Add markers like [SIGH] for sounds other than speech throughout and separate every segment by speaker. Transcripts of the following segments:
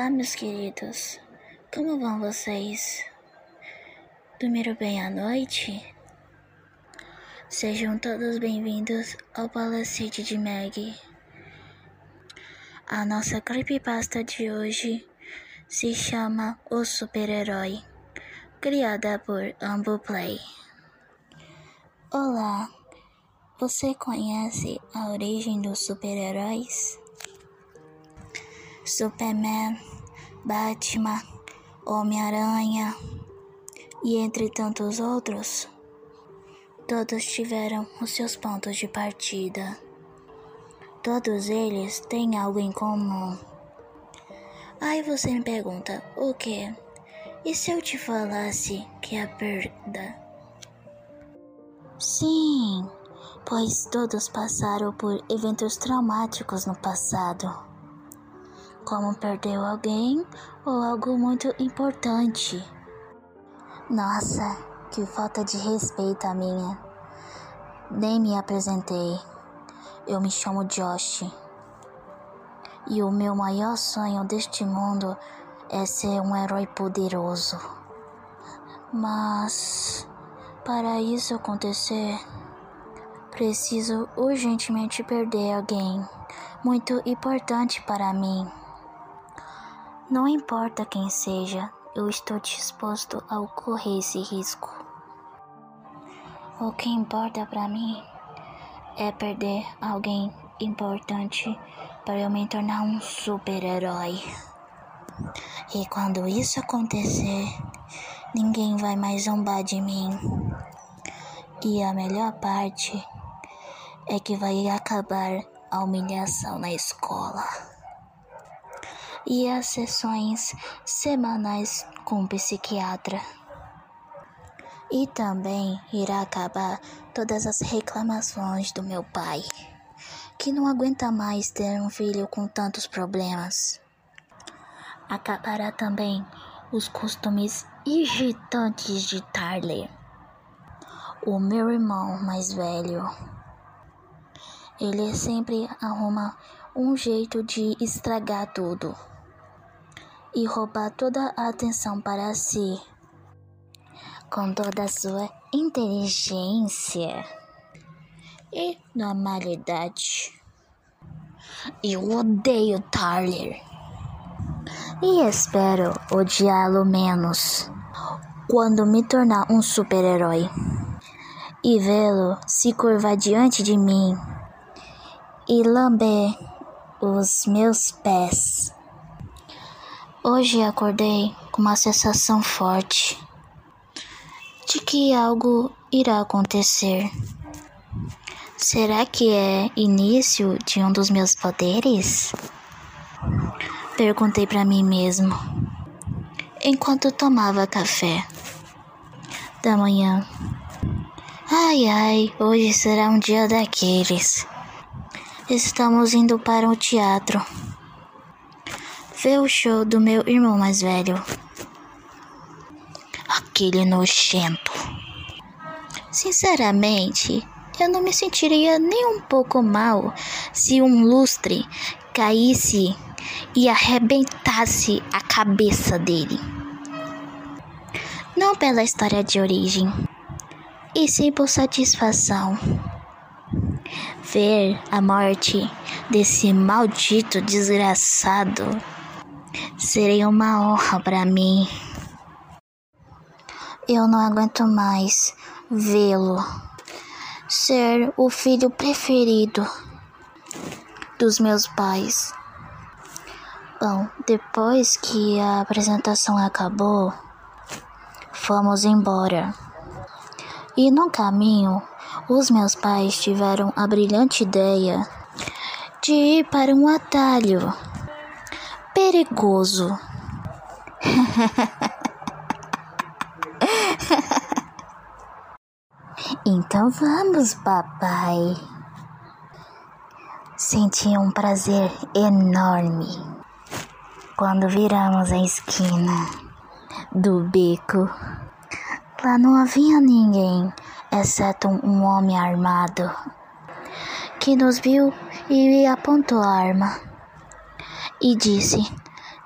Speaker 1: Olá, meus queridos. Como vão vocês? Dormiram bem à noite? Sejam todos bem-vindos ao Palacete de Meg. A nossa creepypasta de hoje se chama O Super-Herói, criada por Ambu Play. Olá, você conhece a origem dos super-heróis? Superman, Batman, Homem-Aranha e entre tantos outros, todos tiveram os seus pontos de partida. Todos eles têm algo em comum. Aí você me pergunta, o que? E se eu te falasse que é a perda? Sim, pois todos passaram por eventos traumáticos no passado como perdeu alguém ou algo muito importante. Nossa, que falta de respeito a minha. Nem me apresentei. Eu me chamo Josh. E o meu maior sonho deste mundo é ser um herói poderoso. Mas para isso acontecer, preciso urgentemente perder alguém muito importante para mim. Não importa quem seja, eu estou disposto a correr esse risco. O que importa para mim é perder alguém importante para eu me tornar um super-herói. E quando isso acontecer, ninguém vai mais zombar de mim. E a melhor parte é que vai acabar a humilhação na escola e as sessões semanais com o psiquiatra. E também irá acabar todas as reclamações do meu pai, que não aguenta mais ter um filho com tantos problemas. Acabará também os costumes irritantes de Tarler, o meu irmão mais velho. Ele sempre arruma um jeito de estragar tudo e roubar toda a atenção para si, com toda a sua inteligência e normalidade. Eu odeio Tyler e espero odiá-lo menos quando me tornar um super-herói e vê-lo se curvar diante de mim e lamber os meus pés. Hoje acordei com uma sensação forte de que algo irá acontecer. Será que é início de um dos meus poderes? Perguntei para mim mesmo enquanto tomava café da manhã. Ai ai, hoje será um dia daqueles. Estamos indo para o teatro ver o show do meu irmão mais velho. Aquele nojento. Sinceramente, eu não me sentiria nem um pouco mal se um lustre caísse e arrebentasse a cabeça dele. Não pela história de origem, e sim por satisfação. Ver a morte desse maldito desgraçado Seria uma honra para mim. Eu não aguento mais vê-lo ser o filho preferido dos meus pais. Bom, depois que a apresentação acabou, fomos embora. E no caminho, os meus pais tiveram a brilhante ideia de ir para um atalho perigoso. então vamos, papai. Senti um prazer enorme quando viramos a esquina do beco. Lá não havia ninguém, exceto um homem armado, que nos viu e apontou a arma e disse: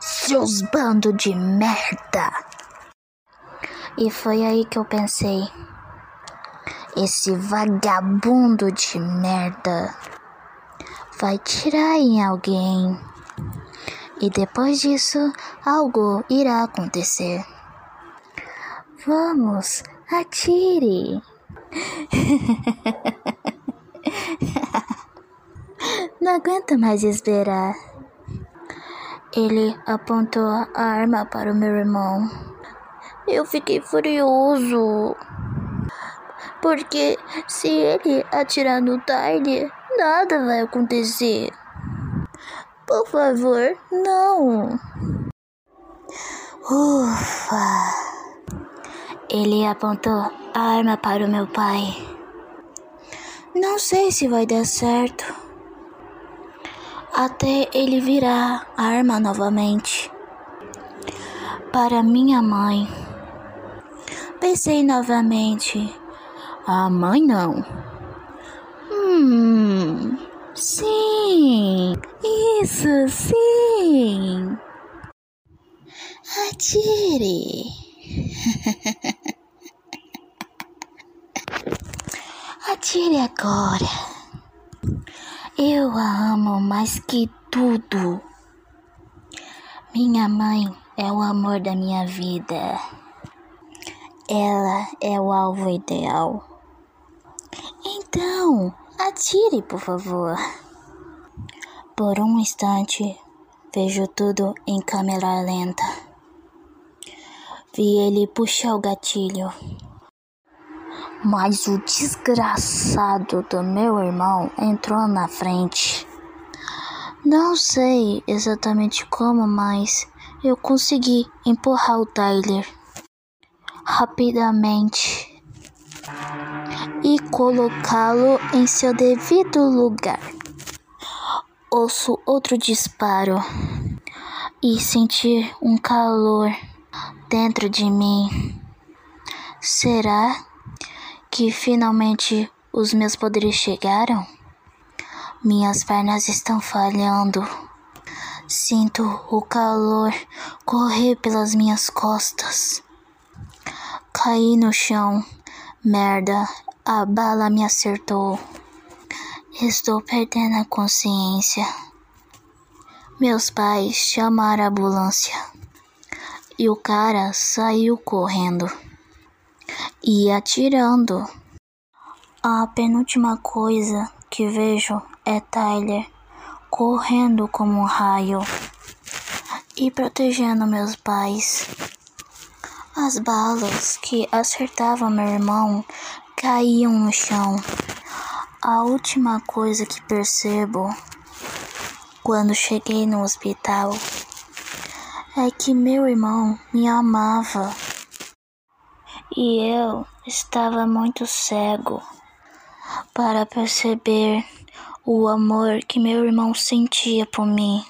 Speaker 1: seus bando de merda! E foi aí que eu pensei: esse vagabundo de merda vai tirar em alguém. E depois disso, algo irá acontecer. Vamos, atire! [LAUGHS] Não aguento mais esperar. Ele apontou a arma para o meu irmão. Eu fiquei furioso. Porque se ele atirar no Tyler, nada vai acontecer. Por favor, não. Ufa. Ele apontou a arma para o meu pai. Não sei se vai dar certo. Até ele virar a arma novamente. Para minha mãe. Pensei novamente. A mãe não. Hum, sim, isso sim. Atire. [LAUGHS] Atire agora. Eu a amo mais que tudo. Minha mãe é o amor da minha vida. Ela é o alvo ideal. Então, atire, por favor. Por um instante, vejo tudo em câmera lenta. Vi ele puxar o gatilho. Mas o desgraçado do meu irmão entrou na frente. Não sei exatamente como, mas eu consegui empurrar o Tyler rapidamente e colocá-lo em seu devido lugar. Ouço outro disparo e sentir um calor dentro de mim. Será que finalmente os meus poderes chegaram? Minhas pernas estão falhando. Sinto o calor correr pelas minhas costas. Caí no chão. Merda, a bala me acertou. Estou perdendo a consciência. Meus pais chamaram a ambulância e o cara saiu correndo e atirando. A penúltima coisa que vejo é Tyler correndo como um raio e protegendo meus pais. As balas que acertavam meu irmão caíam no chão. A última coisa que percebo quando cheguei no hospital é que meu irmão me amava e eu estava muito cego para perceber o amor que meu irmão sentia por mim.